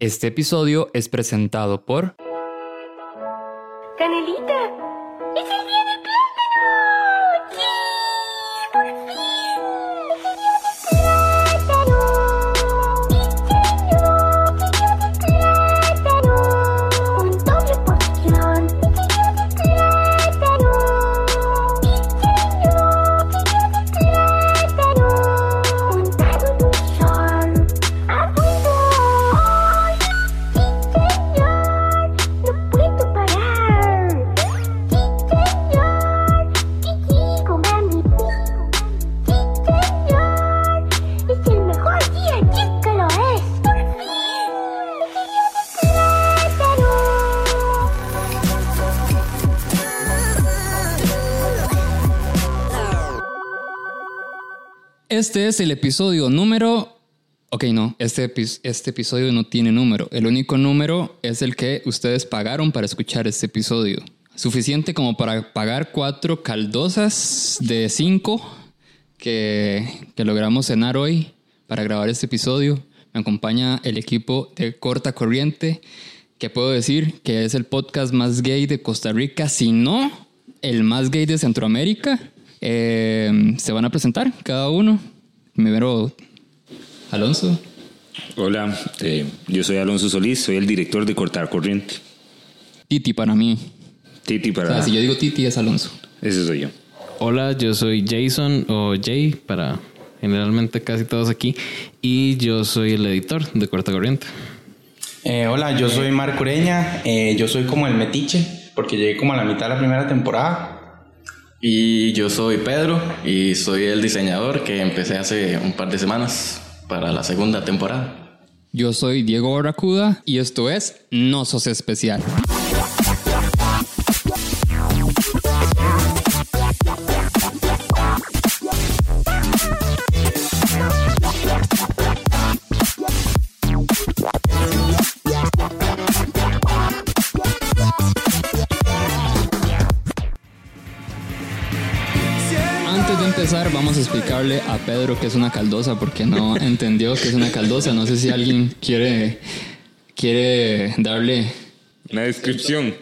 Este episodio es presentado por Canelita, es Este es el episodio número... Ok, no, este, epi- este episodio no tiene número. El único número es el que ustedes pagaron para escuchar este episodio. Suficiente como para pagar cuatro caldosas de cinco que, que logramos cenar hoy para grabar este episodio. Me acompaña el equipo de Corta Corriente, que puedo decir que es el podcast más gay de Costa Rica, si no el más gay de Centroamérica. Eh, se van a presentar cada uno. Primero, Alonso. Hola, eh, yo soy Alonso Solís, soy el director de Cortar Corriente. Titi para mí. Titi O para... sea, si yo digo Titi es Alonso. Ese soy yo. Hola, yo soy Jason o Jay para generalmente casi todos aquí y yo soy el editor de Corta Corriente. Eh, hola, yo soy Marco Ureña, eh, yo soy como el metiche, porque llegué como a la mitad de la primera temporada. Y yo soy Pedro y soy el diseñador que empecé hace un par de semanas para la segunda temporada. Yo soy Diego Barracuda y esto es No Sos Especial. Vamos a Pedro qué es una caldosa porque no entendió qué es una caldosa. No sé si alguien quiere, quiere darle Una descripción.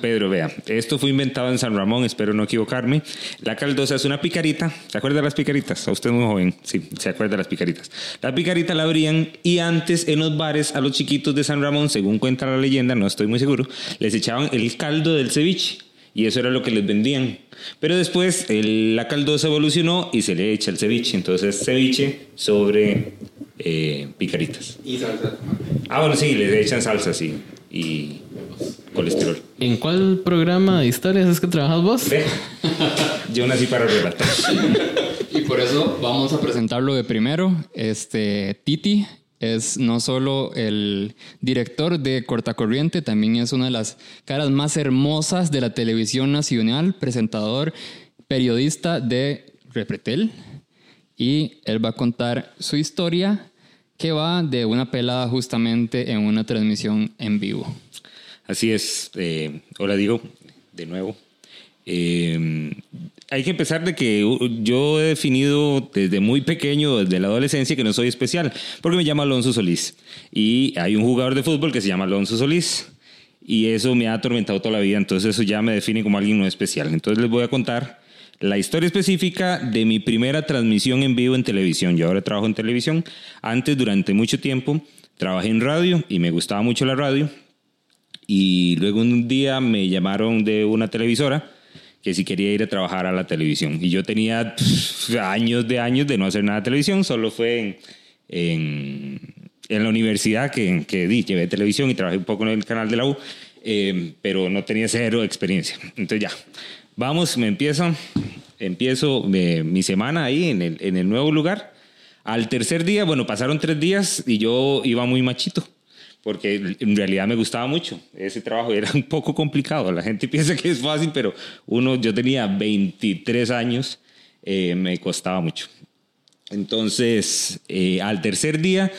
Pedro, vea, esto fue inventado en San Ramón, espero no equivocarme. La caldosa es una picarita. ¿Se acuerda de las picaritas? A usted es muy joven. Sí, se acuerda de las picaritas. La picarita la abrían y antes en los bares a los chiquitos de San Ramón, según cuenta la leyenda, no estoy muy seguro, les echaban el caldo del ceviche. Y eso era lo que les vendían. Pero después el- la caldosa evolucionó y se le echa el ceviche. Entonces ceviche sobre eh, picaritas. Y salsa. Ah, bueno, sí, les echan salsa, sí. Y colesterol. ¿En cuál programa de historias es que trabajas vos? Ve, Yo nací para relatar. Y por eso vamos a presentarlo de primero. Este Titi es no solo el director de Cortacorriente, también es una de las caras más hermosas de la televisión nacional, presentador, periodista de Repretel. Y él va a contar su historia que va de una pelada justamente en una transmisión en vivo. Así es. eh, hola, digo, de nuevo. Eh, hay que empezar de que yo he definido desde muy pequeño, desde la adolescencia, que no soy especial, porque me llamo Alonso Solís. Y hay un jugador de fútbol que se llama Alonso Solís. Y eso me ha atormentado toda la vida, entonces eso ya me define como alguien no especial. Entonces les voy a contar la historia específica de mi primera transmisión en vivo en televisión. Yo ahora trabajo en televisión. Antes, durante mucho tiempo, trabajé en radio y me gustaba mucho la radio. Y luego un día me llamaron de una televisora que si quería ir a trabajar a la televisión. Y yo tenía pff, años de años de no hacer nada de televisión, solo fue en, en, en la universidad que, que di, llevé televisión y trabajé un poco en el canal de la U, eh, pero no tenía cero experiencia. Entonces ya, vamos, me empiezo, empiezo eh, mi semana ahí en el, en el nuevo lugar. Al tercer día, bueno, pasaron tres días y yo iba muy machito porque en realidad me gustaba mucho. Ese trabajo era un poco complicado. La gente piensa que es fácil, pero uno, yo tenía 23 años, eh, me costaba mucho. Entonces, eh, al tercer día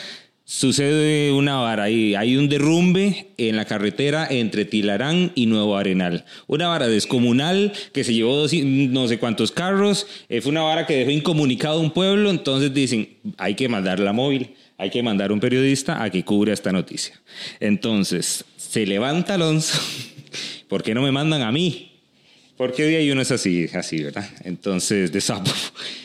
sucede una vara ahí. Hay un derrumbe en la carretera entre Tilarán y Nuevo Arenal. Una vara descomunal que se llevó dos- no sé cuántos carros. Eh, fue una vara que dejó incomunicado un pueblo. Entonces dicen, hay que mandar la móvil hay que mandar un periodista a que cubra esta noticia. Entonces, se levanta Alonso, ¿por qué no me mandan a mí? Porque de ahí uno es así, ¿verdad? Entonces, de sapo.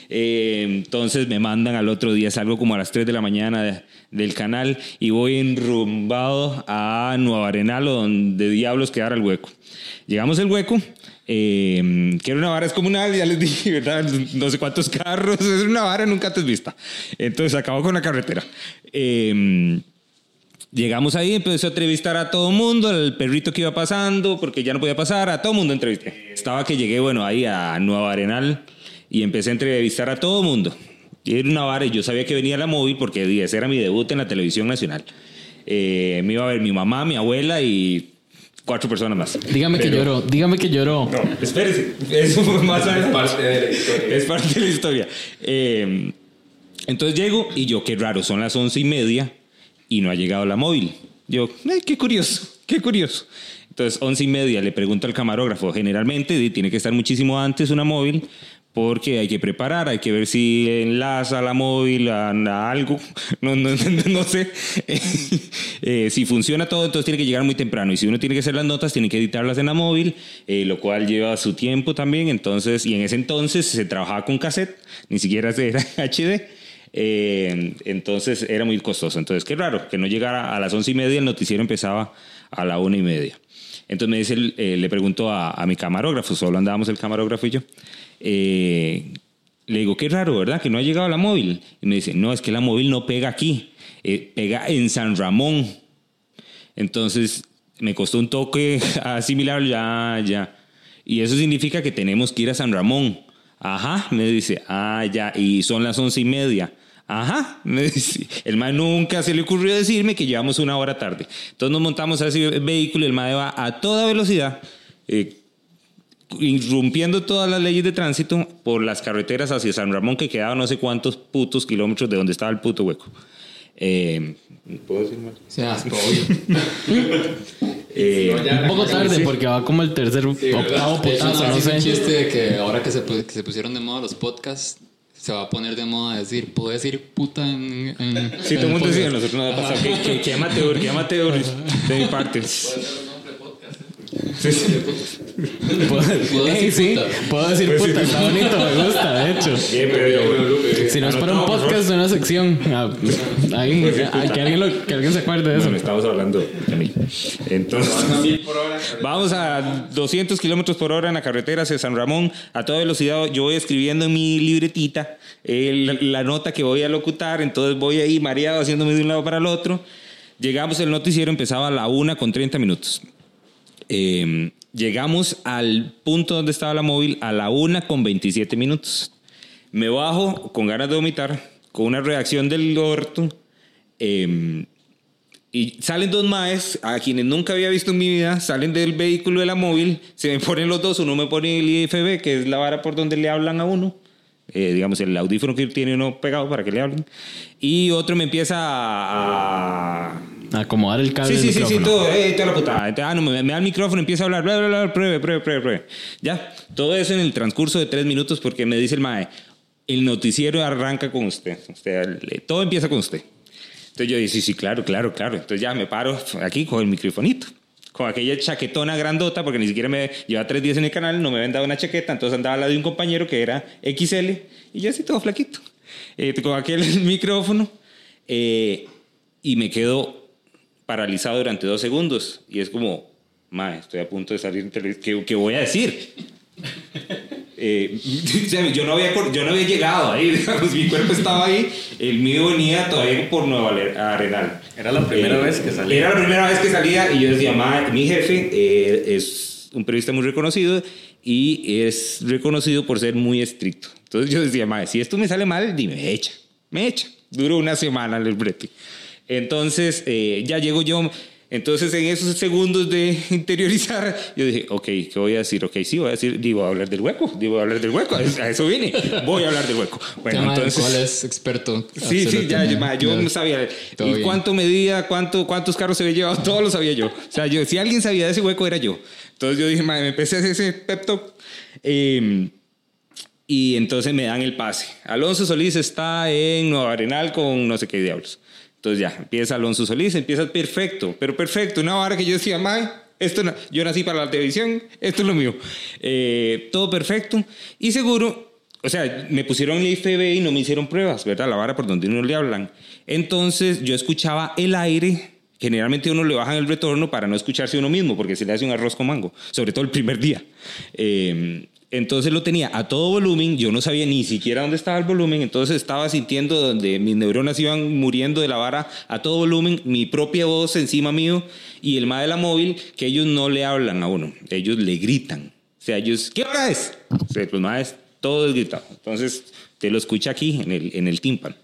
Eh, entonces me mandan al otro día, salgo como a las 3 de la mañana de- del canal y voy enrumbado a Nueva Arenal, o donde diablos quedara el hueco. Llegamos al hueco, eh, que era una vara descomunal, ya les dije, ¿verdad? No sé cuántos carros, es una vara nunca antes vista. Entonces acabó con la carretera. Eh, Llegamos ahí, empezó a entrevistar a todo mundo, al perrito que iba pasando, porque ya no podía pasar, a todo mundo entrevisté. Estaba que llegué, bueno, ahí a Nueva Arenal y empecé a entrevistar a todo mundo. Y era una vara y yo sabía que venía la móvil porque ese era mi debut en la televisión nacional. Eh, me iba a ver mi mamá, mi abuela y cuatro personas más. Dígame que lloró, dígame que lloró. No, espérese. Eso fue más es parte de la historia. Es parte de la historia. Eh, entonces llego y yo, qué raro, son las once y media y no ha llegado la móvil. Yo, "Ay, qué curioso, qué curioso. Entonces, once y media, le pregunto al camarógrafo, generalmente tiene que estar muchísimo antes una móvil porque hay que preparar, hay que ver si enlaza la móvil a, a algo, no, no, no sé. Eh, si funciona todo, entonces tiene que llegar muy temprano. Y si uno tiene que hacer las notas, tiene que editarlas en la móvil, eh, lo cual lleva su tiempo también. Entonces, y en ese entonces se trabajaba con cassette, ni siquiera era HD. Eh, entonces era muy costoso. Entonces, qué raro que no llegara a las once y media, el noticiero empezaba a la una y media. Entonces me dice, eh, le pregunto a, a mi camarógrafo, solo andábamos el camarógrafo y yo. Eh, le digo, qué raro, ¿verdad? Que no ha llegado la móvil. Y me dice, no, es que la móvil no pega aquí, eh, pega en San Ramón. Entonces me costó un toque asimilar, ya, ya. Y eso significa que tenemos que ir a San Ramón. Ajá, me dice, ah, ya, y son las once y media. Ajá, me dice, el mae nunca se le ocurrió decirme que llevamos una hora tarde. Entonces nos montamos a ese vehículo y el mae va a toda velocidad, eh, irrumpiendo todas las leyes de tránsito por las carreteras hacia San Ramón, que quedaba no sé cuántos putos kilómetros de donde estaba el puto hueco. Eh, ¿Puedo decir más? O sea, obvio. Eh, Un poco tarde porque va como el tercer octavo De hecho, putazo, no es un sé. chiste de que ahora que se, que se pusieron de moda los podcasts, se va a poner de moda decir, puedo decir puta en. en Sí, todo el mundo podcast? decía, nosotros no ha pasado. Que, que, que amateur, que amateur de mi parte. Sí, sí. Puedo, decir sí, puta. puedo decir Pues puta, está bonito, me gusta, de hecho. Bien, pero yo- Si no es para un podcast, de una sección. ah, Ahí, ah, que, alguien lo- que alguien se acuerde de eso. Bueno, estamos hablando de mí. Entonces, vamos a 200 kilómetros por hora en la carretera hacia San Ramón a toda velocidad. Yo voy escribiendo en mi libretita eh, la, la nota que voy a locutar. Entonces voy ahí mareado haciéndome de un lado para el otro. Llegamos, el noticiero empezaba a la una con 30 minutos. Eh, llegamos al punto donde estaba la móvil a la una con 27 minutos. Me bajo con ganas de vomitar, con una reacción del orto. eh, y salen dos maes, a quienes nunca había visto en mi vida, salen del vehículo de la móvil, se me ponen los dos, uno me pone el IFB, que es la vara por donde le hablan a uno, eh, digamos el audífono que tiene uno pegado para que le hablen, y otro me empieza a, a- Acomodar el cable Sí, sí, del sí, sí, todo, eh, toda la putada. Entonces, ah, no, me, me da el micrófono, empieza a hablar, bla, bla, bla, pruebe, pruebe, pruebe, pruebe. Ya, todo eso en el transcurso de tres minutos porque me dice el mae, el noticiero arranca con usted, todo empieza con usted. Entonces yo dije, sí, sí, claro, claro, claro. Entonces ya me paro aquí con el microfonito, con aquella chaquetona grandota, porque ni siquiera me lleva tres días en el canal, no me habían dado una chaqueta, entonces andaba la de un compañero que era XL y yo así todo flaquito, eh, con aquel micrófono eh, y me quedo paralizado durante dos segundos y es como, mae, estoy a punto de salir en televisión, ¿qué, qué voy a decir? Eh, o sea, yo, no había, yo no había llegado ahí, digamos, mi cuerpo estaba ahí, el mío venía todavía por Nueva Arenal. Era la primera vez que salía. Era la primera vez que salía y yo decía, "Ma, mi jefe eh, es un periodista muy reconocido y es reconocido por ser muy estricto. Entonces yo decía, "Ma, si esto me sale mal, dime, me echa, me echa. Duró una semana el brete. Entonces eh, ya llego yo. Entonces, en esos segundos de interiorizar, yo dije, ok, ¿qué voy a decir? Ok, sí, voy a decir, digo, voy a hablar del hueco, digo, voy a hablar del hueco, a eso- vine, voy a hablar del hueco. Bueno, Tema entonces... cual es experto. Sí, sí, ya, yo Ya. no sabía. ¿Y cuánto medía? Cuánto, ¿Cuántos carros se había llevado? Todo lo sabía yo. O sea, yo, si alguien sabía de ese hueco, era yo. Entonces yo dije, ma, me empecé a hacer ese pep talk. Eh, y entonces me dan el pase. Alonso Solís está en Nueva Arenal con no sé qué diablos. Entonces ya, empieza Alonso Solís, empieza perfecto, pero perfecto, una vara que yo decía, mae, esto no- yo nací para la televisión, esto es lo mío. Eh, todo perfecto y seguro, o sea, me pusieron el IFB y no me hicieron pruebas, ¿verdad? La vara por donde uno le hablan. Entonces yo escuchaba el aire. Generalmente uno le bajan el retorno para no escucharse uno mismo, porque se le hace un arroz con mango, sobre todo el primer día. Eh, entonces lo tenía a todo volumen, yo no sabía ni siquiera dónde estaba el volumen, entonces estaba sintiendo donde mis neuronas iban muriendo de la vara a todo volumen, mi propia voz encima mío y el ma de la móvil, que ellos no le hablan a uno, ellos le gritan. O sea, ellos, ¿qué hora es? O sea, pues ma, es todo es gritado. Entonces te lo escucha aquí en el, en el tímpano.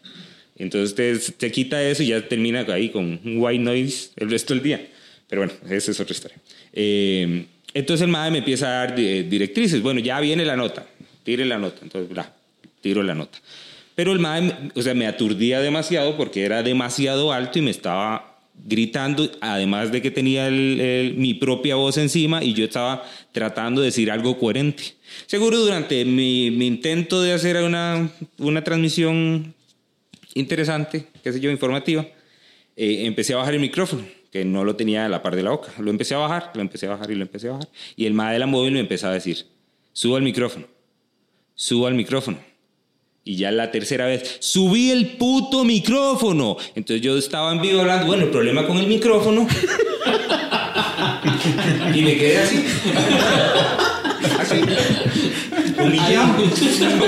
Entonces te, te quita eso y ya termina ahí con un white noise el resto del día. Pero bueno, esa es otra historia. Eh, entonces el MAE me empieza a dar eh, directrices. Bueno, ya viene la nota. Tire la nota. Entonces, bla, tiro la nota. Pero el MAE, o sea, me aturdía demasiado porque era demasiado alto y me estaba gritando, además de que tenía el- el- mi propia voz encima y yo estaba tratando de decir algo coherente. Seguro durante mi, mi intento de hacer una, una transmisión interesante, qué sé yo, informativa, eh, empecé a bajar el micrófono, que no lo tenía a la par de la boca. Lo empecé a bajar, lo empecé a bajar y lo empecé a bajar. Y el MAE de la móvil me empezaba a decir, suba el micrófono, suba el micrófono. Y ya la tercera vez, subí el puto micrófono. Entonces yo estaba en vivo hablando, bueno, el problema con el micrófono. y me quedé así. así. Humillado.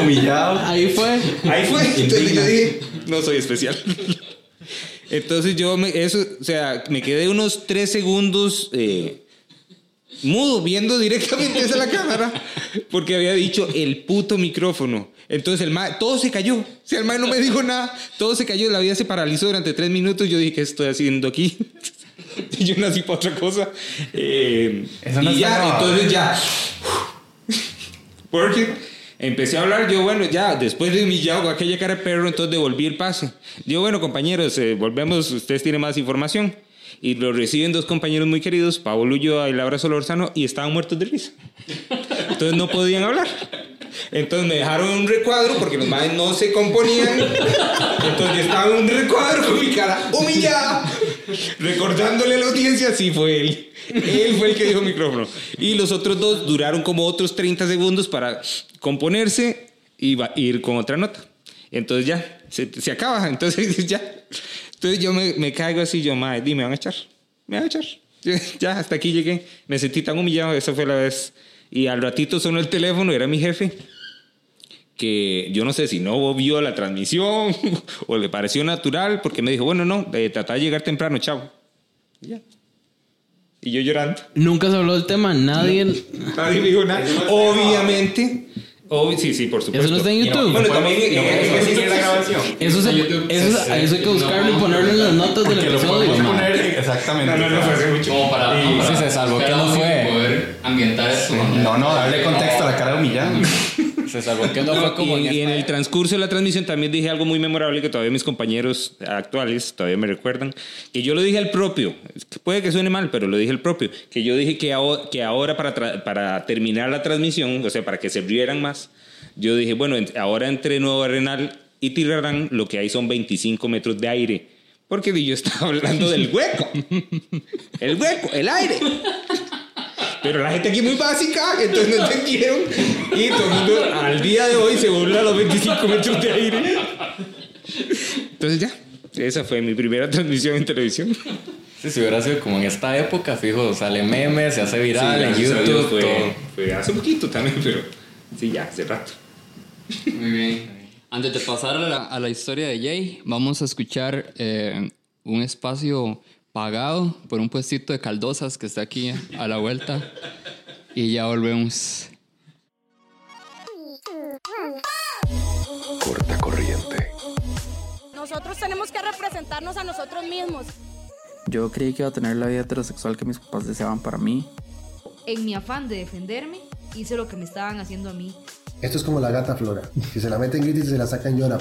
Humillado. Ahí fue. Ahí fue. Entonces yo dije, no soy especial. Entonces yo, me, eso, o sea, me quedé unos tres segundos eh, mudo, viendo directamente hacia la cámara, porque había dicho el puto micrófono. Entonces el mae, todo se cayó. O sea, el mae no me dijo nada, todo se cayó, la vida se paralizó durante tres minutos. Yo dije, ¿qué estoy haciendo aquí? Yo nací para otra cosa. Eh, Eso no y ya, grabado. entonces ya. Porque empecé a hablar, yo, bueno, ya, después de humillado con aquella cara de perro, entonces devolví el pase. Yo, bueno, compañeros, eh, volvemos, ustedes tienen más información. Y lo reciben dos compañeros muy queridos, Pablo Ulloa y Laura Solorzano, y estaban muertos de risa. Entonces no podían hablar. Entonces me dejaron un recuadro porque los madres no se componían. Entonces estaba en un recuadro con mi cara humillada, recordándole a la audiencia, sí fue él. Él fue el que dijo micrófono. Y los otros dos duraron como otros 30 segundos para componerse y va- ir con otra nota. Entonces ya, se, acaba. Entonces ya. Entonces yo me, me caigo así, yo, madre, dime, ¿me van a echar? ¿Me van a echar? Ya, hasta aquí llegué. Me sentí tan humillado, esa fue la vez. Y al ratito sonó el teléfono, era mi jefe, que yo no sé si no vio la transmisión o le pareció natural, porque me dijo, bueno, no, eh, trata de llegar temprano, chao. Y ya. Y yo llorando. Nunca se habló del tema. Nadie. Nadie me dijo nada. Obviamente. obvi- sí, sí, por supuesto. Eso no está en YouTube. Bueno, también no la grabación. Eso, se, eso, eso hay que buscarlo y ponerlo en las notas del Que lo episodio. podemos ma. poner exactamente. No, no, no, fue hace mucho. Como para, Y- para- sí se salvó que no fue. poder ambientar esto. No, no, darle contexto a la cara humillada. Se salvó que no fue como y, en y en el transcurso de la transmisión también dije algo muy memorable que todavía mis compañeros actuales todavía me recuerdan, que yo lo dije al propio, puede que suene mal, pero lo dije al propio, que yo dije que, aho- que ahora para, para terminar la transmisión, o sea, para que se rieran más, yo dije, bueno, en- ahora entre Nuevo Arenal y Tirarán lo que hay son 25 metros de aire, porque yo estaba hablando del hueco, el hueco, el aire. Pero la gente aquí es muy básica, entonces no entendieron. Y todo el mundo al día de hoy se burla de los 25 metros de aire. Entonces ya, esa fue mi primera transmisión en televisión. Sí, si hubiera sido como en esta época, fijo, sale memes, se hace viral en a YouTube, fue, todo. fue hace poquito también, pero sí, ya, hace rato. Muy bien. Antes de pasar a la, a la historia de Jay, vamos a escuchar eh, un espacio pagado por un puestito de caldosas que está aquí a la vuelta. Y ya volvemos. Corta corriente. Nosotros tenemos que representarnos a nosotros mismos. Yo creí que iba a tener la vida heterosexual que mis papás deseaban para mí. En mi afán de defenderme, hice lo que me estaban haciendo a mí. Esto es como la gata Flora. Si se la meten grita y se la sacan llora.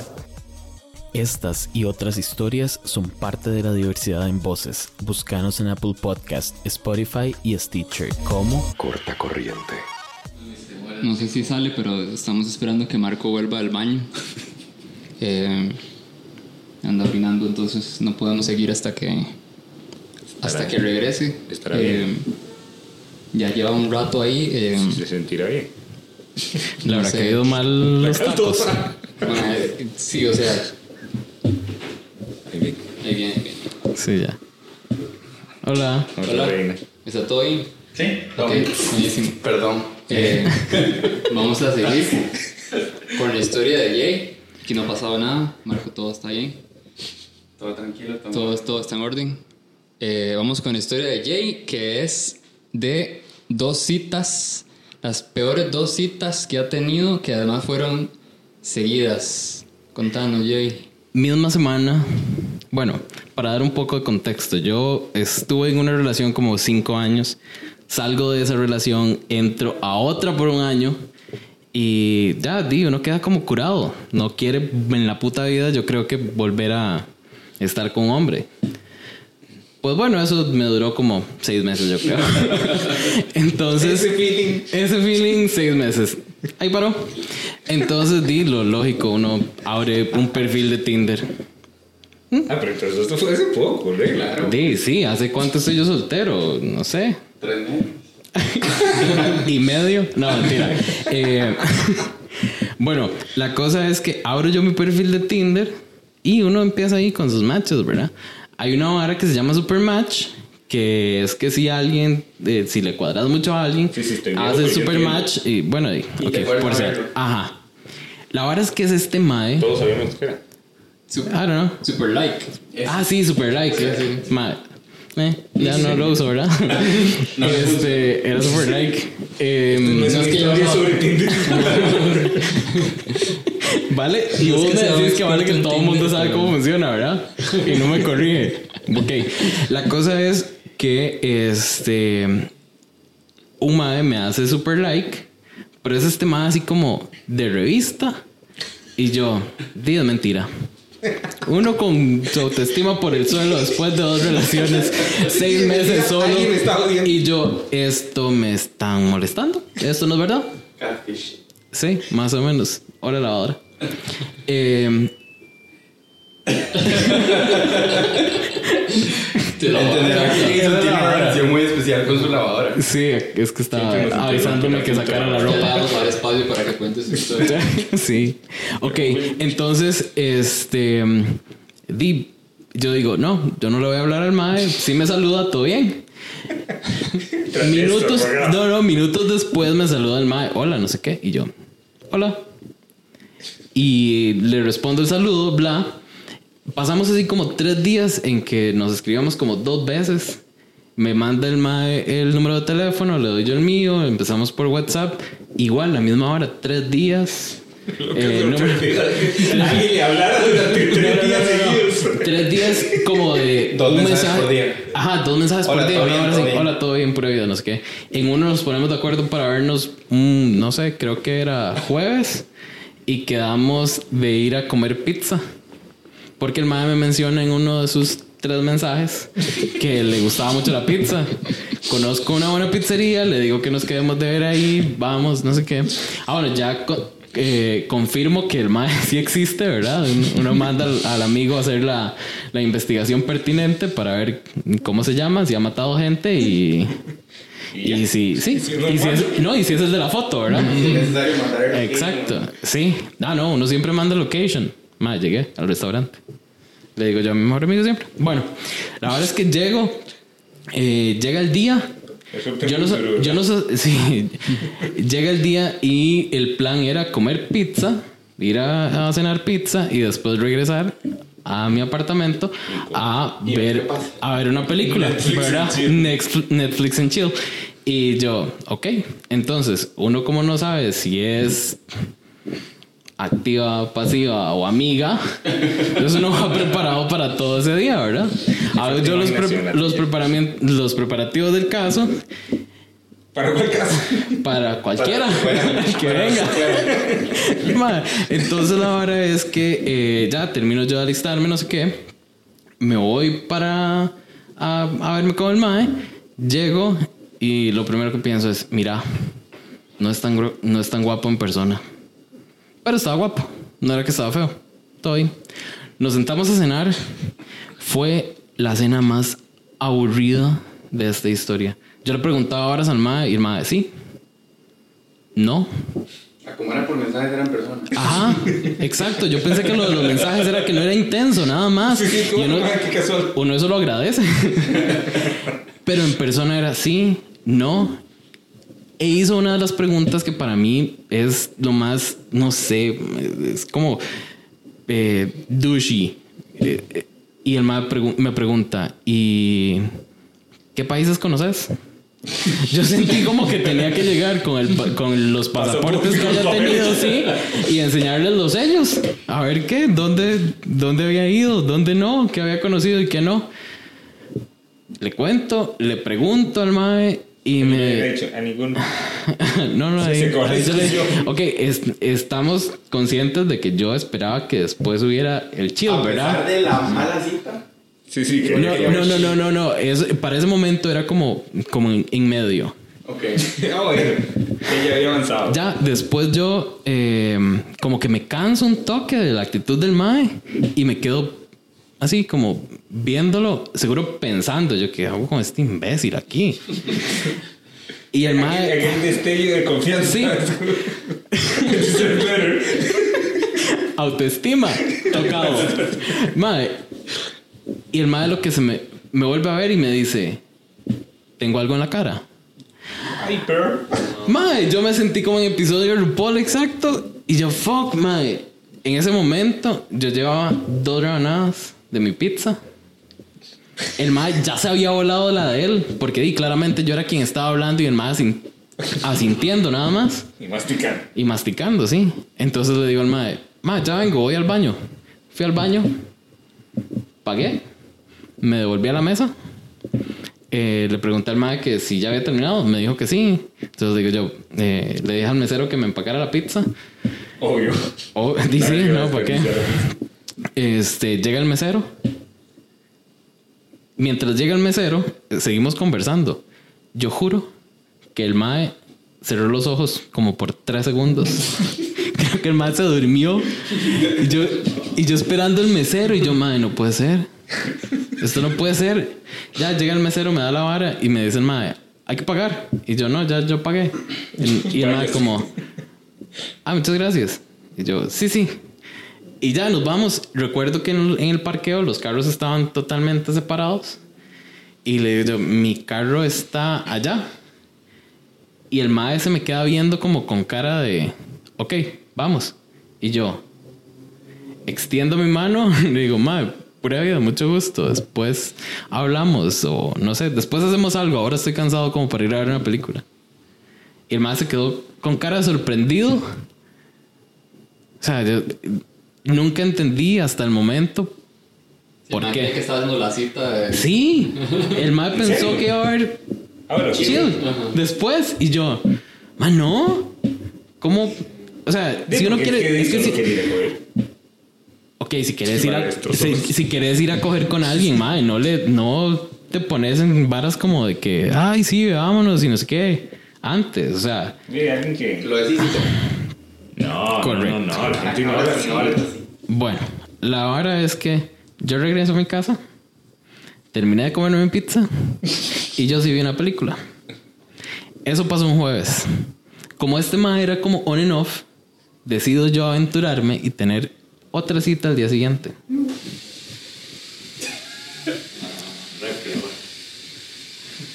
Estas y otras historias son parte de la diversidad en voces. Búscanos en Apple Podcast, Spotify y Stitcher como Corta corriente. No sé si sale, pero estamos esperando que Marco vuelva al baño. Eh, anda orinando, entonces no podemos seguir hasta que hasta que regrese. Estará Eh, bien. Ya lleva un rato ahí. eh, Se sentirá bien. Le no habrá sé. caído mal los tacos. Ma, eh, sí, o sea, Sí, ya. Hola. Hola. reina. ¿Está todo bien? Sí, Ok, buenísimo. Perdón. Eh, vamos a seguir con la historia de Jay. Aquí no ha pasado nada. Marco, todo está bien. Todo tranquilo, todo. Todo, todo está en orden. Eh, vamos con la historia de Jay, que es de dos citas, las peores dos citas que ha tenido, que además fueron seguidas. Contanos, Jay. Misma semana. Bueno, para dar un poco de contexto, yo estuve en una relación como cinco años. Salgo de esa relación, entro a otra por un año. Y ya, di, uno queda como curado. No quiere en la puta vida, yo creo que volver a estar con un hombre. Pues bueno, eso me duró como seis meses, yo creo. Entonces. Ese feeling. Ese feeling, seis meses. Ahí paró. Entonces, di lo lógico, uno abre un perfil de Tinder. Ah, pero entonces esto fue hace poco, ¿no? Claro. Di, sí, ¿hace cuánto estoy yo soltero? No sé. Tres meses. y medio. No, mentira. Eh, bueno, la cosa es que abro yo mi perfil de Tinder y uno empieza ahí con sus matches, ¿verdad? Hay una vara que se llama Supermatch, que es que si alguien, eh, si le cuadras mucho a alguien, Sí, sí, estoy bien, hace Supermatch y bueno, y, Y ok, te puedes por cierto. Ajá. La vara es que es este mae. Todos sabíamos que era. Super, I don't know. super like. Ah, sí, super like. Ma- eh, ya no lo uso, ¿verdad? este, era super like. Em, No es que yo no- sobre Tinder. vale, y No vos me decís que vale que todo el mundo sabe cómo funciona, ¿verdad? Y no me corrige. Ok, la cosa es que este. Un mae me hace super like, pero es este mae así como de revista. Y yo, di, es mentira. Uno con su autoestima por el suelo después de dos relaciones, seis meses solo. Me está. Y yo, esto me están molestando. Esto no es verdad. Catfish. Sí, más o menos. Hora lavadora. Eh, Entenderá que Jason tiene una relación muy especial con su lavadora. sí, es que estaba Siempre nos avisándome que sacara la Ya le ropa. vamos a dar espacio para que cuentes su historia. sí. Ok, entonces, este. Di, yo digo, no, yo no le voy a hablar al mae. Si me saluda, todo bien. minutos, no, no, minutos después me saluda el mae. Hola, no sé qué. Y yo, hola. Y le respondo el saludo, bla. Pasamos así como tres días en que nos escribíamos como dos veces. Me manda el mae el número de teléfono, le doy yo el mío, empezamos por WhatsApp. Igual, la misma hora, tres días. Eh, número- Alguien le hablara durante tres días seguidos. Tres días como de Dos un mensajes mensaje por día. Ajá, dos mensajes Hola, por día. ¿todo una bien? hora ¿Todo bien? Hola, todo bien, pura vida, no sé qué. En uno nos ponemos de acuerdo para vernos, un, no sé, creo que era jueves. Y quedamos de ir a comer pizza. Porque el madre me menciona en uno de sus tres mensajes que le gustaba mucho la pizza. Conozco una buena pizzería, le digo que nos quedemos de ver ahí, vamos, no sé qué. Ah, bueno, ya co- eh, confirmo que el MAE sí existe, ¿verdad? Uno manda al, al amigo a hacer la, la investigación pertinente para ver cómo se llama, si ha matado gente y. Y si, sí, y si es, no, y si es el de la foto, ¿verdad? Si es necesario mandar el Exacto, sí. Ah, no, uno siempre manda location. Más, llegué al restaurante. Le digo yo a mi mejor amigo siempre. Bueno, la verdad es que llego, eh, llega el día. Yo no, sé, yo no sé, sí, llega el día y el plan era comer pizza, ir a, a cenar pizza y después regresar a mi apartamento a ver, a ver una película, ¿verdad? Next- Netflix and chill. Y yo, ok, entonces uno como no sabe si es activa, pasiva o amiga, entonces uno va preparado para todo ese día, ¿verdad? Hago yo los, pre- los, los preparativos del caso ¿Para cuál caso? para cualquiera que venga. Entonces la hora es que eh, ya termino yo de alistarme, no sé qué. Me voy para a, a verme con el mae. Llego y lo primero que pienso es, mira, no es tan, no es tan guapo en persona. Pero estaba guapo. No era que estaba feo. Todo bien. Nos sentamos a cenar. Fue la cena más aburrida de esta historia. Yo le preguntaba horas al mae y el mae, sí. No. A como era por mensajes eran personas. Ajá, exacto. Yo pensé que lo de los mensajes era que no era intenso, nada más. y uno, uno eso lo agradece. Pero en persona era sí, no. E hizo una de las preguntas que para mí es lo más, no sé, es como eh, douchey. Eh, eh, y el pregu- me pregunta, ¿y qué países conoces? Yo sentí como que tenía que llegar con, el, con los pasaportes que haya tenido, sí, y enseñarles los sellos. A ver qué, dónde, dónde había ido, dónde no, qué había conocido y qué no. Le cuento, le pregunto al mae y me... Hecho, a ninguno. no, no, Sí, ahí- se ahí. Ok, es- estamos conscientes de que yo esperaba que después hubiera el chill, A ¿verdad? pesar de la mala cita. Sí, sí. que- No, no, no, no, no, no. Es, para ese momento era como, como en, en medio. Ok. Ah, bueno. Ya había avanzado. Ya después yo eh, como que me canso un toque de la actitud del mae y me quedo así como viéndolo, seguro pensando yo que hago con este imbécil aquí. Y el mae... Aquel, destello de confianza. Sí. Autoestima. Tocado. Mae. Y el mae lo que se me, me vuelve a ver y me dice, tengo algo en la cara. Ay, pero. Mae, yo me sentí como en episodio de RuPaul exacto. Y yo, fuck, mae. En ese momento, yo llevaba dos rebanadas de mi pizza. El mae ya se había volado la de él. Porque di, claramente yo era quien estaba hablando y el mae asin- asintiendo nada más. Y masticar. Y masticando, sí. Entonces le digo al mae, mae, ya vengo, voy al baño. Fui al baño, pagué, me devolví a la mesa. Eh, le pregunté al mae que si ya había terminado, me dijo que sí. Entonces digo yo, eh, le dije al mesero que me empacara la pizza. Obvio. Oh, di sí, Nadie va a no, ¿para qué? Este, llega el mesero. Mientras llega el mesero, seguimos conversando. Yo juro que el mae cerró los ojos como por tres segundos. Creo que el mae se durmió. Y yo, y yo esperando el mesero y yo, mae, no puede ser. Esto no puede ser. Ya llega el mesero, me da la vara y me dice el mae, hay que pagar. Y yo, no, ya yo pagué. Y el mae como, ah, muchas gracias. Y yo, sí, sí. Y ya nos vamos. Recuerdo que en, en el parqueo los carros estaban totalmente separados. Y le digo, mi carro está allá. Y el mae se me queda viendo como con cara de, ok, vamos. Y yo extiendo mi mano, le digo, mae, pura vida, mucho gusto. Después hablamos o no sé, después hacemos algo. Ahora estoy cansado como para ir a ver una película. Y el mae se quedó con cara de sorprendido. O sea, yo nunca entendí hasta el momento por que qué. estaba haciendo la cita de... Sí, el mae pensó que iba a haber Ah, sí. chill después y yo, man, no. ¿Cómo? O sea, Sí, si uno quiere. Es Es que que si- ok, si quieres ir a. Si, si quieres ir a coger con alguien, mae, no le. No te pones en varas como de que, ay, sí, vámonos y no sé qué. Antes, o sea, alguien que. Lo decís. No, Correcto. no, no, la gente no habla así. Bueno, la vara es que yo regreso a mi casa, terminé de comerme mi pizza y yo sí vi una película. Eso pasó un jueves. Como este ma era como on and off, decido yo aventurarme y tener otra cita al día siguiente.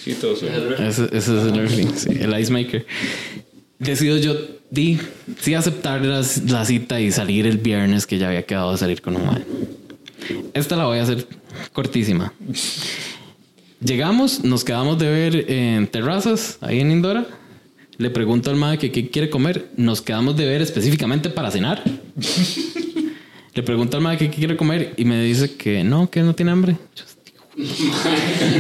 Sí, todo suena. Ese, ese es el refri, sí, el ice maker. Decido yo di, sí aceptar las- la, cita y salir el viernes que ya había quedado de salir con un man. Esta la voy a hacer cortísima. Llegamos, nos quedamos de ver en terrazas, ahí en Indora. Le pregunto al madre que qué quiere comer. Nos quedamos de ver específicamente para cenar. Le pregunto al madre que qué quiere comer y me dice que no, que no tiene hambre. Yo,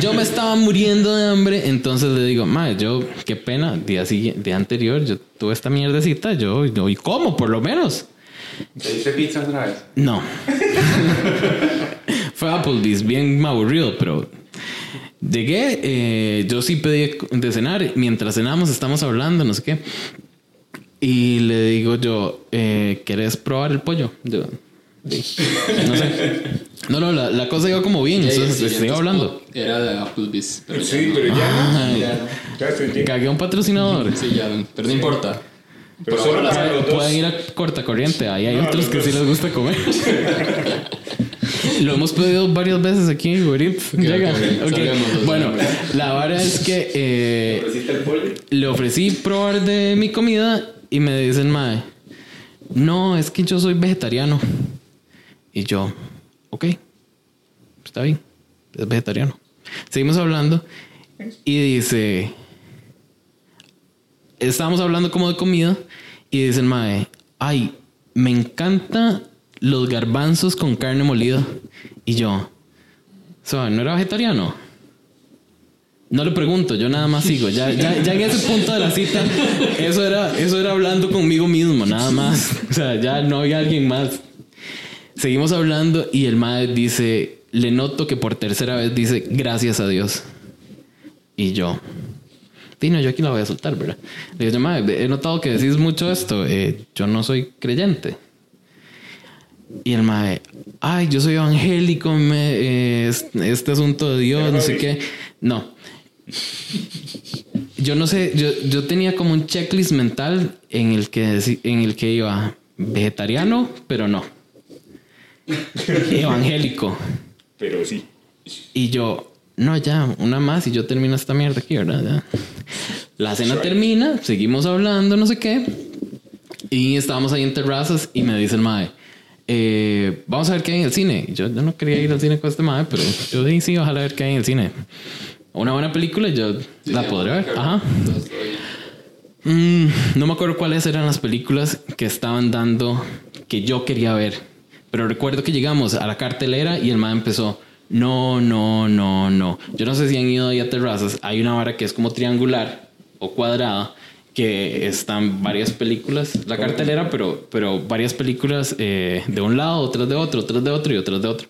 yo me estaba muriendo de hambre, entonces le digo, madre, yo, qué pena, día, siguiente, día anterior, yo tuve esta mierdecita, yo, yo, ¿y cómo? Por lo menos. ¿Pediste pizza otra vez? No. Fue Applebee's, bien aburrido, pero llegué, eh, yo sí pedí de cenar, mientras cenamos estamos hablando, no sé qué. Y le digo yo, eh, ¿querés probar el pollo? Yo, No sé. No, no, la, la cosa iba como bien, entonces les sigo hablando. Era de Applebee's. Pero Sí, pero ya. Ya estoy cagué a un patrocinador. Sí, ya, pero no importa. Pero solo para los dos. Pueden ir a corta corriente, ahí hay otros que sí les gusta comer. Lo hemos pedido varias veces aquí en Uber Eats. Llega. los Bueno, la vara es que eh, le ofrecí probar de mi comida y me dicen, mae, no, es que yo soy vegetariano. Y yo, ok, está bien, es vegetariano. Seguimos hablando y dice, estábamos hablando como de comida y dicen, mae, ay, me encanta los garbanzos con carne molida. Y yo, "So, ¿no era vegetariano? No le pregunto, yo nada más sigo. Ya, ya, ya en ese punto de la cita, eso era, eso era hablando conmigo mismo, nada más. O sea, ya no había alguien más. Seguimos hablando y el mae dice, le noto que por tercera vez dice, gracias a Dios. Y yo, Dino, yo aquí la voy a soltar, ¿verdad? Le digo, mae, he notado que decís mucho esto. eh, yo no soy creyente. Y el mae, ay, yo soy evangélico, me, eh, es- este asunto de Dios, no sé qué. No. Yo no sé, yo, yo tenía como un checklist mental en el que, en el que iba vegetariano, pero no. Evangélico. Pero sí. Y yo, no, ya, una más y yo termino esta mierda aquí, ¿verdad? Ya. La cena termina, seguimos hablando, no sé qué. Y estábamos ahí en terrazas y me dice el mae, eh, vamos a ver qué hay en el cine. Y Yo, yo no quería ir al cine con este mae, pero yo dije, sí, ojalá ver qué hay en el cine. Una buena película, yo la podré ver. Ajá. Mm, no me acuerdo cuáles eran las películas que estaban dando que yo quería ver. Pero recuerdo que llegamos a la cartelera y el man empezó. No, no, no, no. Yo no sé si han ido ahí a terrazas. Hay una vara que es como triangular o cuadrada que están varias películas. La cartelera, pero, pero varias películas eh, de un lado, otras de otro, otras de otro y otras de otro.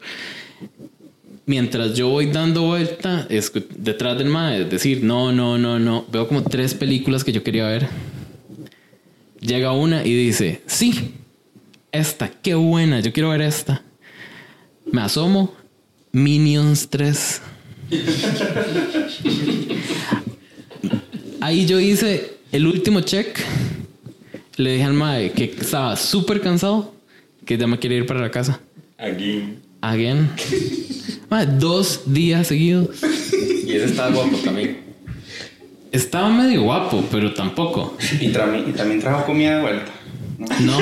Mientras yo voy dando vuelta escu- detrás del mae, es decir, no, no, no, no, veo como tres películas que yo quería ver. Llega una y dice, sí, esta, qué buena, yo quiero ver esta. Me asomo, Minions 3. Ahí yo hice el último check. Le dije al mae que estaba súper cansado, que ya me quería ir para la casa. Again. Mae, dos días seguidos. Y ese estaba guapo también. Estaba medio guapo, pero tampoco. Y, tra- y también trajo comida de vuelta. No,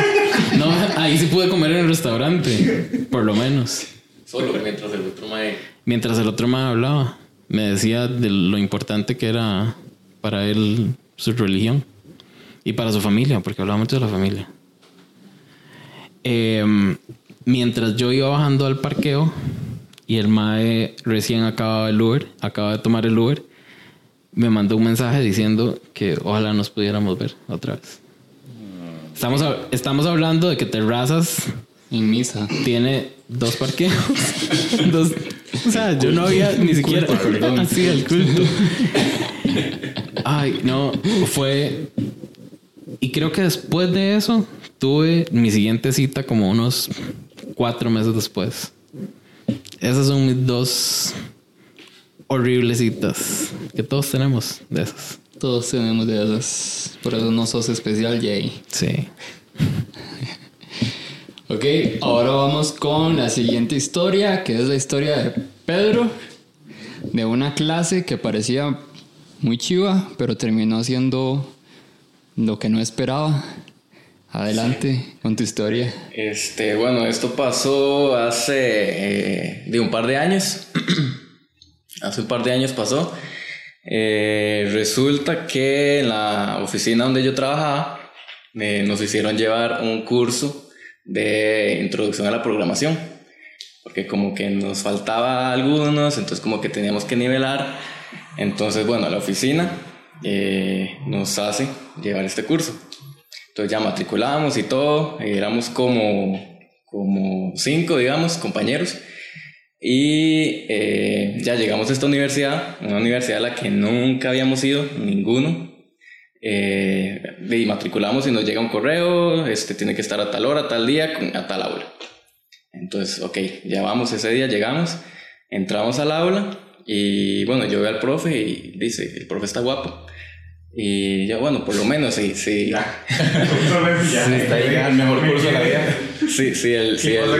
no, ahí sí pude comer en el restaurante, por lo menos. Solo mientras el otro mae. Mientras el otro me hablaba, me decía de lo importante que era para él su religión y para su familia, porque hablaba mucho de la familia. Em, mientras yo iba bajando al parqueo y el mae recién acababa el Uber, acaba de tomar el Uber, me mandó un mensaje diciendo que ojalá nos pudiéramos ver otra vez. Estamos, hab- estamos hablando de que Terrazas En misa. tiene dos parqueos. dos, o sea, yo no había ni siquiera. Así, el culto. Ay, no, fue. Y creo que después de eso tuve mi siguiente cita como unos cuatro meses después. Esas son mis dos horribles citas que todos tenemos de esas. Todos tenemos de esas. Por eso no sos especial, Jay. Sí. Ok, ahora vamos con la siguiente historia, que es la historia de Pedro, de una clase que parecía muy chiva, pero terminó siendo lo que no esperaba. Adelante con tu historia. Este, bueno, esto pasó hace eh, de un par de años. hace un par de años pasó. Eh, resulta que en la oficina donde yo trabajaba eh, nos hicieron llevar un curso de introducción a la programación. Porque como que nos faltaba algunos, entonces como que teníamos que nivelar. Entonces, bueno, la oficina eh, nos hace llevar este curso. Entonces ya matriculamos y todo, éramos como, como cinco, digamos, compañeros. Y eh, ya llegamos a esta universidad, una universidad a la que nunca habíamos ido, ninguno. Eh, y matriculamos y nos llega un correo, este tiene que estar a tal hora, a tal día, a tal aula. Entonces, ok, ya vamos ese día, llegamos, entramos al aula y bueno, yo veo al profe y dice, el profe está guapo. Y yo, bueno, por lo menos sí, sí. Sí, está ahí, el mejor curso de la vida. Sí, sí, el, sí, el,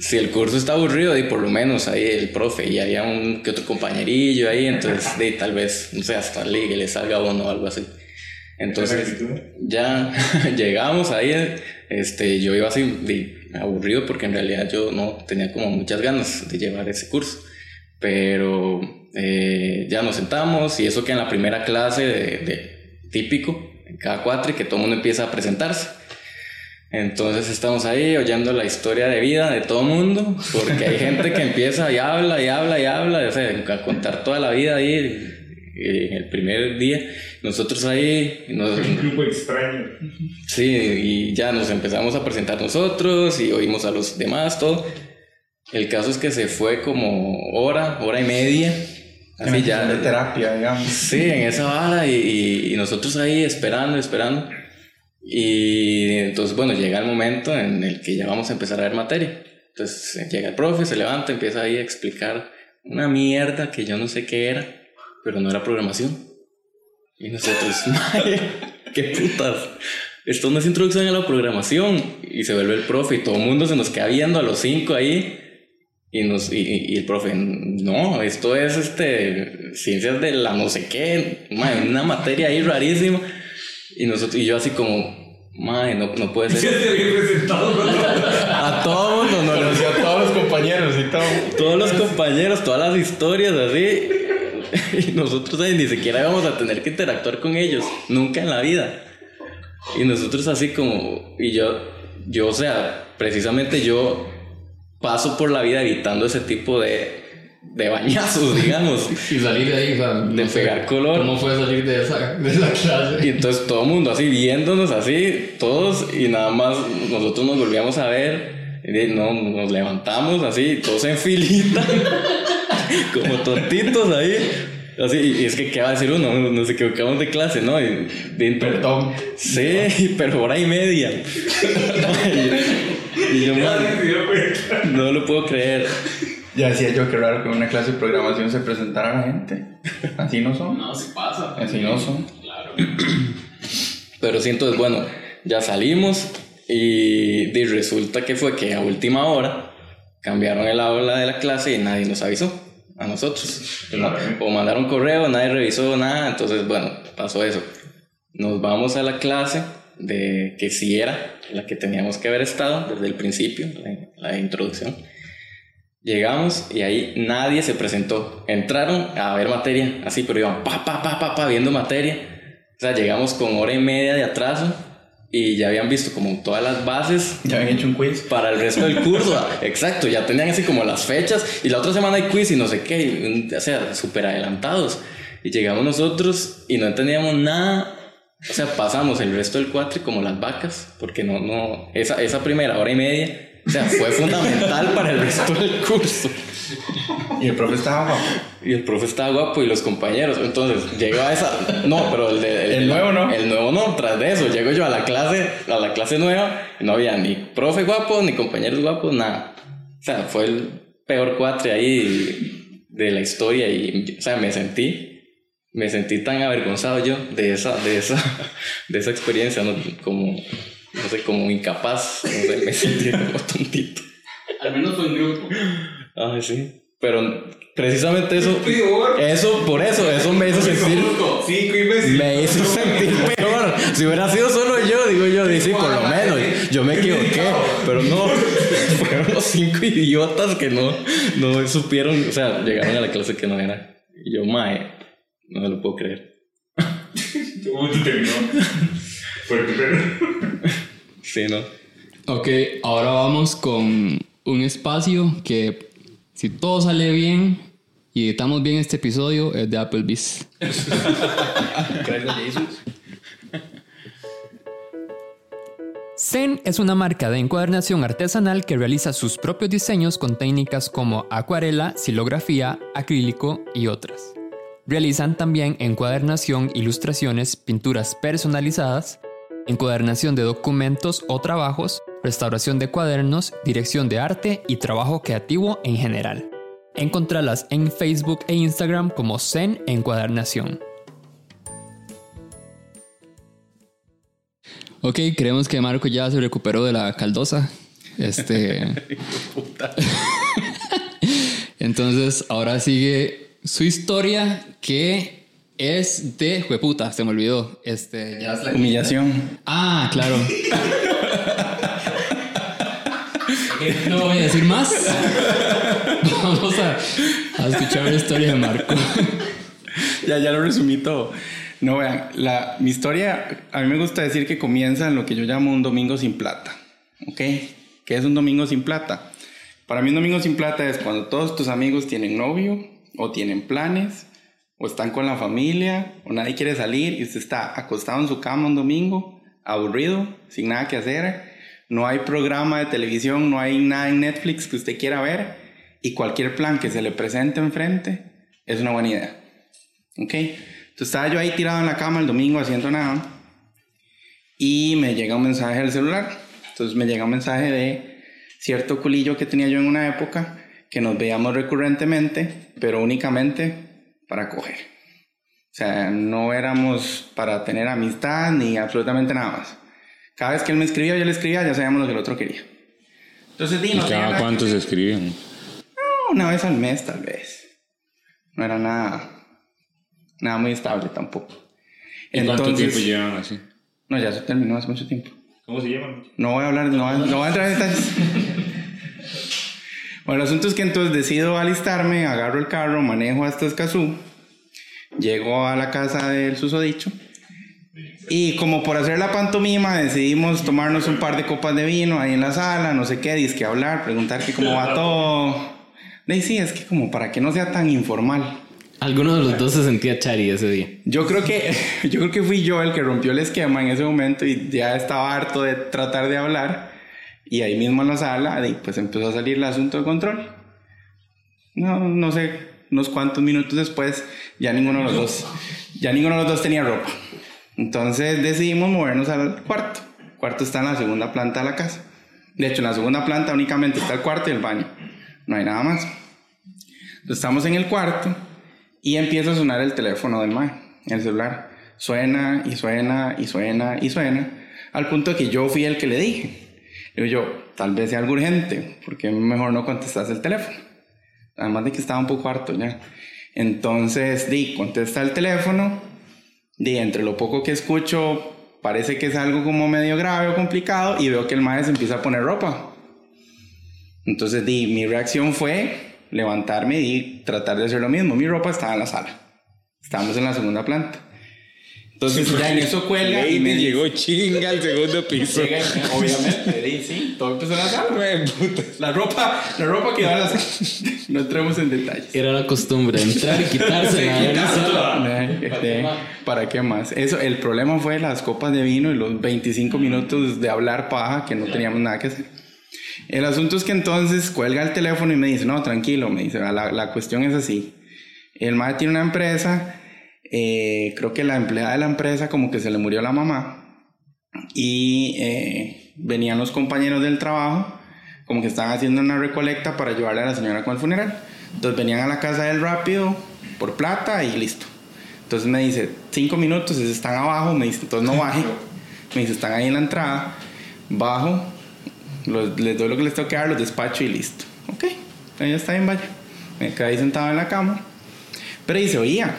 si el curso está aburrido, y por lo menos ahí el profe y había un que otro compañerillo ahí, entonces de, tal vez, no sé, hasta ligue le salga uno o algo así. Entonces ya llegamos ahí, este, yo iba así de, aburrido porque en realidad yo no tenía como muchas ganas de llevar ese curso, pero eh, ya nos sentamos y eso que en la primera clase de, de típico, en cada cuatro, y que todo el mundo empieza a presentarse. Entonces estamos ahí oyendo la historia de vida de todo el mundo, porque hay gente que empieza y habla y habla y habla, o sea, a contar toda la vida ahí en el primer día. Nosotros ahí... Nos, Un grupo extraño. Sí, y ya nos empezamos a presentar nosotros y oímos a los demás, todo. El caso es que se fue como hora, hora y media. Así ya. de terapia, digamos. Sí, en esa hora y, y- y nosotros ahí esperando, esperando. Y entonces, bueno, llega el momento en el que ya vamos a empezar a ver materia. Entonces eh, llega el profe, se levanta, empieza ahí a explicar una mierda que yo no sé qué era, pero no era programación. Y nosotros, "Mae, qué putas. Esto no es introducción a la programación. Y se vuelve el profe y todo el mundo se nos queda viendo a los cinco ahí. Y, nos, y, y- el profe, no, esto es este, ciencias de la no sé qué, mae, una materia ahí rarísima. Y, nosotros, y yo así como, madre, no, no puede ser. A todo mundo, no, Conocí a todos los compañeros y todo. todos los compañeros, todas las historias así. Y nosotros ahí ni siquiera íbamos a tener que interactuar con ellos, nunca en la vida. Y nosotros así como, y yo, yo, o sea, precisamente yo paso por la vida evitando ese tipo de, de bañazos, digamos. Y salir de ahí, o sea, De no sé, pegar color. ¿Cómo fue salir de esa, de esa clase? Y entonces todo el mundo así viéndonos así, todos, y nada más nosotros nos volvíamos a ver, y no, nos levantamos así, todos en filita, como tontitos ahí. Así, y es que, ¿qué va a decir uno? Nos equivocamos de clase, ¿no? Y, de- Perdón. Sí, pero hora y media. y, y yo, man, no lo puedo creer. Ya decía yo que raro que en una clase de programación se presentara la gente. Así no son. No, sí pasa. Así no son. Claro. Pero sí, entonces, bueno, ya salimos y, y resulta que fue que a última hora cambiaron el aula de la clase y nadie nos avisó a nosotros. O mandaron correo, nadie revisó nada, entonces, bueno, pasó eso. Nos vamos a la clase de que sí era la que teníamos que haber estado desde el principio, la, la introducción. Llegamos y ahí nadie se presentó. Entraron a ver materia, así, pero iban pa, pa, pa, pa, pa, viendo materia. O sea, llegamos con hora y media de atraso y ya habían visto como todas las bases Ya habían hecho un quiz. para el resto del curso. Exacto, ya tenían así como las fechas y la otra semana hay quiz y no sé qué, y, o sea, súper adelantados. Y llegamos nosotros y no entendíamos nada. O sea, pasamos el resto del cuatri como las vacas, porque no, no, esa, esa primera hora y media, o sea, fue fundamental para el resto del curso. Y el profe estaba guapo. Y el profe estaba guapo y los compañeros. Entonces llegó a esa. No, pero el, de- El nuevo no. El nuevo no. Tras de eso, llego yo a la clase, a la clase nueva. y no había ni profe guapo, ni compañeros guapos, nada. O sea, fue el peor cuatre ahí de la historia. Y, o sea, me sentí. Me sentí tan avergonzado yo de esa, de esa, de esa experiencia, ¿no? como, no sé, como incapaz, no sé, me sentí como tontito. Al menos fue en grupo. Ay, sí. Pero precisamente eso, eso, por eso, eso me hizo sentir, Cinco imbéciles. me hizo sentir peor. Si hubiera sido solo yo, digo yo, sí, por lo menos, yo me equivoqué, pero no, fueron los cinco idiotas que no, no supieron, o sea, llegaron a la clase que no era. Y yo, mae, no me lo puedo creer. ¿Cómo te terminó? Pero. Sí, ¿no? Ok, ahora vamos con un espacio que si todo sale bien y editamos bien este episodio es de Applebee's. Gracias a Jesús. Zen es una marca de encuadernación artesanal que realiza sus propios diseños con técnicas como acuarela, silografía, acrílico y otras. Realizan también encuadernación, ilustraciones, pinturas personalizadas, encuadernación de documentos o trabajos restauración de cuadernos, dirección de arte y trabajo creativo en general. Encontralas en Facebook e Instagram como Zen Encuadernación. Ok, creemos que Marco ya se recuperó de la caldosa. Este. Entonces, ahora sigue su historia que es de jueputa, se me olvidó. Este, ya es la- Humillación. Ah, claro. No voy a decir más. Vamos a, a escuchar la historia de Marco. ya, ya lo resumí todo. No, vean, la, mi historia, a mí me gusta decir que comienza en lo que yo llamo un domingo sin plata. ¿Ok? ¿Qué es un domingo sin plata? Para mí un domingo sin plata es cuando todos tus amigos tienen novio o tienen planes o están con la familia o nadie quiere salir y usted está acostado en su cama un domingo, aburrido, sin nada que hacer. No hay programa de televisión, no hay nada en Netflix que usted quiera ver y cualquier plan que se le presente enfrente es una buena idea. ¿Ok? Entonces estaba yo ahí tirado en la cama el domingo haciendo nada y me llega un mensaje del celular. Entonces me llega un mensaje de cierto culillo que tenía yo en una época que nos veíamos recurrentemente, pero únicamente para coger. O sea, no éramos para tener amistad ni absolutamente nada más. Cada vez que él me escribía, yo le escribía, ya sabíamos lo que el otro quería. Entonces, di, ¿Y cada cuánto se escriben? No, una vez al mes tal vez. No era nada, nada muy estable tampoco. ¿Y cuánto tiempo llevan así? No, ya se terminó hace mucho tiempo. ¿Cómo se llaman? No voy a hablar, no, voy- no voy a entrar en detalles. Bueno, el asunto es que entonces decido alistarme, agarro el carro, manejo hasta Escazú, llego a la casa del susodicho y como por hacer la pantomima decidimos tomarnos un par de copas de vino ahí en la sala, no sé qué, disque hablar, preguntar que cómo va todo. Y sí, es que como para que no sea tan informal. Alguno de los dos se sentía chari ese día. Yo creo que yo creo que fui yo el que rompió el esquema en ese momento y ya estaba harto de tratar de hablar y ahí mismo en la sala pues empezó a salir el asunto de control. No, no sé, unos cuantos minutos después ya ninguno de los dos ya ninguno de los dos tenía ropa. Entonces decidimos movernos al cuarto. El cuarto está en la segunda planta de la casa. De hecho, en la segunda planta únicamente está el cuarto y el baño. No hay nada más. Entonces, estamos en el cuarto y empieza a sonar el teléfono del mae, el celular. Suena y suena y suena y suena. Al punto que yo fui el que le dije. Digo yo, tal vez sea algo urgente, porque mejor no contestas el teléfono. Además de que estaba un poco harto ya. Entonces, di, contesta el teléfono. Di, entre lo poco que escucho, parece que es algo como medio grave o complicado. Y veo que el mae se empieza a poner ropa. Entonces, di, mi reacción fue levantarme y tratar de hacer lo mismo. Mi ropa estaba en la sala. Estábamos en la segunda planta. Entonces, ya en eso cuelga y me Lady dice- llegó chinga al segundo piso. Llega, obviamente, sí, todo empezó en la sala. La ropa, la ropa quedó en la sala. No entremos en detalles. Era la costumbre, entrar y quitarse. Sí, Eh, ¿Para qué más? Eso, el problema fue las copas de vino y los 25 minutos de hablar paja que no teníamos nada que hacer. El asunto es que entonces cuelga el teléfono y me dice, no, tranquilo, me dice, la, la cuestión es así. El madre tiene una empresa, eh, creo que la empleada de la empresa como que se le murió la mamá y eh, venían los compañeros del trabajo como que estaban haciendo una recolecta para ayudarle a la señora con el funeral. Entonces venían a la casa del rápido por plata y listo. Entonces me dice, cinco minutos, están abajo, me dice, entonces no baje. Me dice, están ahí en la entrada, bajo, los- les doy lo que les tengo que dar, los despacho y listo. Ok, ya está bien, vaya. Me quedé ahí sentado en la cama. Pero se oía.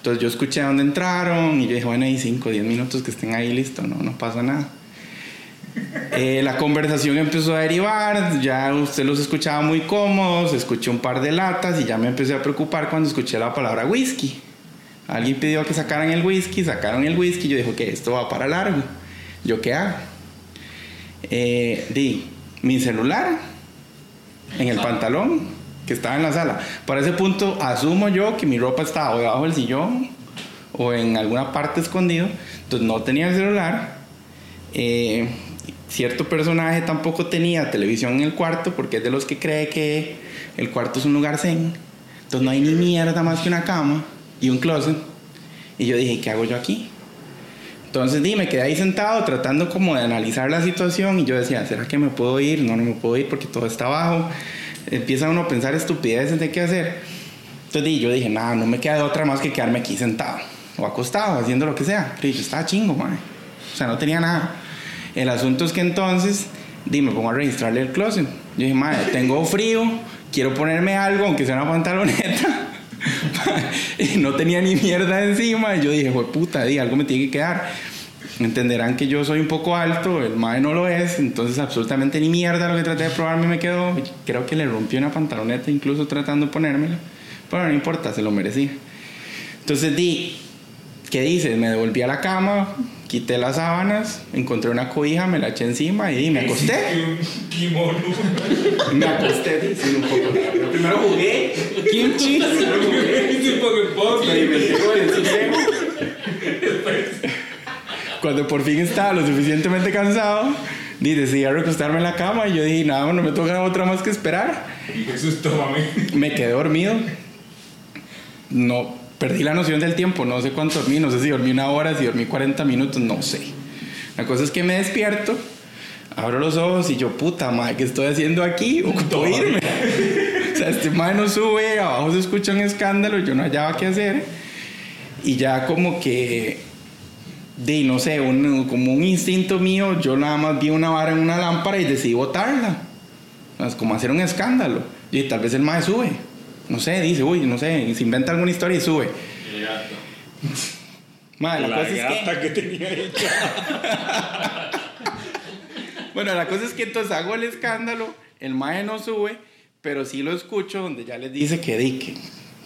Entonces yo escuché a dónde entraron y yo dije, bueno, hay 5 o 10 minutos que estén ahí, listo, no, no pasa nada. Eh, la conversación empezó a derivar, ya usted los escuchaba muy cómodos, escuché un par de latas y ya me empecé a preocupar cuando escuché la palabra whisky. Alguien pidió que sacaran el whisky, sacaron el whisky, yo dije, que esto va para largo. ¿Yo qué hago? Eh, di, mi celular en el pantalón que estaba en la sala. Para ese punto asumo yo que mi ropa estaba debajo del sillón o en alguna parte escondido. Entonces no tenía el celular. Eh, cierto personaje tampoco tenía televisión en el cuarto porque es de los que cree que el cuarto es un lugar zen. Entonces no hay ni mierda más que una cama y un closet. Y yo dije, ¿qué hago yo aquí? Entonces, di, me quedé ahí sentado tratando como de analizar la situación y yo decía, ¿será que me puedo ir? No, no me puedo ir porque todo está abajo. Empieza uno a pensar estupideces de qué hacer. Entonces, yo dije, nada, no me queda de otra más que quedarme aquí sentado o acostado, haciendo lo que sea. Pero yo estaba chingo, man. O sea, no tenía nada. El asunto es que entonces, di, me pongo a registrarle el closet. Yo dije, madre, tengo frío, quiero ponerme algo, aunque sea una pantaloneta. y no tenía ni mierda encima. Y yo dije, puta, di, algo me tiene que quedar. Entenderán que yo soy un poco alto, el mae no lo es, entonces absolutamente ni mierda lo que traté de probarme me quedó. Creo que le rompí una pantaloneta incluso tratando de ponérmela. Pero no importa, se lo merecía. Entonces di, ¿qué dices? Me devolví a la cama, quité las sábanas, encontré una cobija, me la eché encima y me acosté. Me acosté, sí, un poco. Pero primero jugué. Kimchi. Experimenté con el. Cuando por fin estaba lo suficientemente cansado, di, decidí recostarme en la cama y yo dije, nada, no me toca otra más que esperar. Y Jesús, tómame. Me quedé dormido. No, perdí la noción del tiempo, no sé cuánto dormí, no sé si dormí una hora, si dormí 40 minutos, no sé. La cosa es que me despierto, abro los ojos y yo, puta madre, ¿qué estoy haciendo aquí? Ocupo irme. o sea, este madre no sube, abajo se escucha un escándalo, yo no hallaba qué hacer. Y ya como que, de no sé, un- como un instinto mío, yo nada más vi una vara en una lámpara y decidí botarla. Es como hacer un escándalo. Y tal vez el mae sube. No sé, dice, uy, no sé, se inventa alguna historia y sube. Mae, la, La cosa es que. que tenía. Bueno, la cosa es que entonces hago el escándalo, el mae no sube, pero sí lo escucho donde ya les dice que di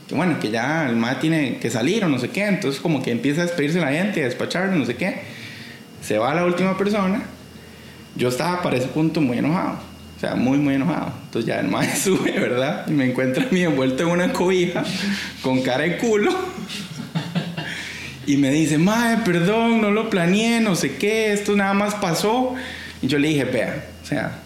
que, bueno, que ya el mae tiene que salir o no sé qué, entonces como que empieza a despedirse la gente, a despachar, no sé qué. Se va la última persona. Yo estaba para ese punto muy enojado, o sea, muy, muy enojado. Entonces ya el mae sube, ¿verdad? Y me encuentra a mí envuelto en una cobija, con cara de culo. Y me dice, mae, perdón, no lo planeé, no sé qué, esto nada más pasó. Y yo le dije, vea, o sea,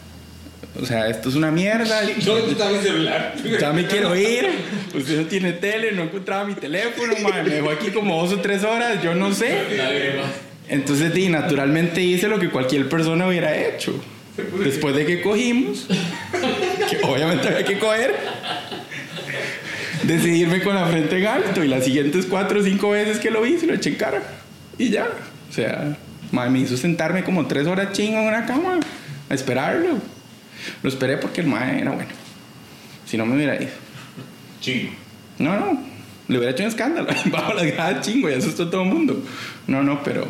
o sea, esto es una mierda. ¿Dónde está mi celular? Ya me quiero ir. Usted no tiene tele, no encontraba mi teléfono, mae. Me dejó aquí como dos o tres horas, yo no sé. Entonces, di, naturalmente hice lo que cualquier persona hubiera hecho. Después de que cogimos, que obviamente había que coger, decidí irme con la frente en alto. Y las siguientes cuatro o cinco veces que lo vi, se lo eché en cara. Y ya. O sea, mae, me hizo sentarme como tres horas chingo en una cama a esperarlo. Lo esperé porque el mae era bueno. Si no me hubiera ido. Chingo. No, no. Le hubiera hecho un escándalo. Bajo las gradas chingo y asustó a todo el mundo. No, no, pero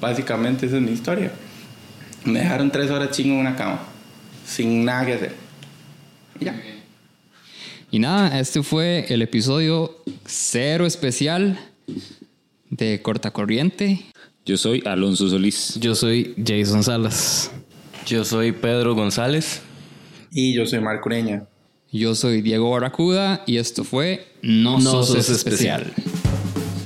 básicamente esa es mi historia. Me dejaron tres horas chingo en una cama. Sin nada que hacer. Y ya. Y nada, este fue el episodio cero especial de Corta Corriente. Yo soy Alonso Solís. Yo soy Jason Salas. Yo soy Pedro González. Y yo soy Marco Ureña. Yo soy Diego Barracuda y esto fue No, No sos, sos especial.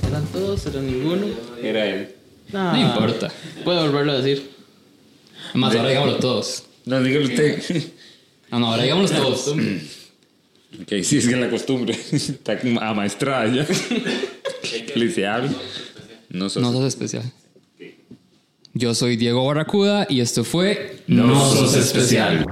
¿Eran todos? ¿Eran ninguno? Era él. No, No importa. Puedo volverlo a decir. Además, ahora digámoslo todos. No, dígalo usted. No, no, ahora digámoslo todos. ok, sí, es que la costumbre está amaestrada ya. Liceable. No sos. No sos especial. Yo soy Diego Barracuda y esto fue No sos especial.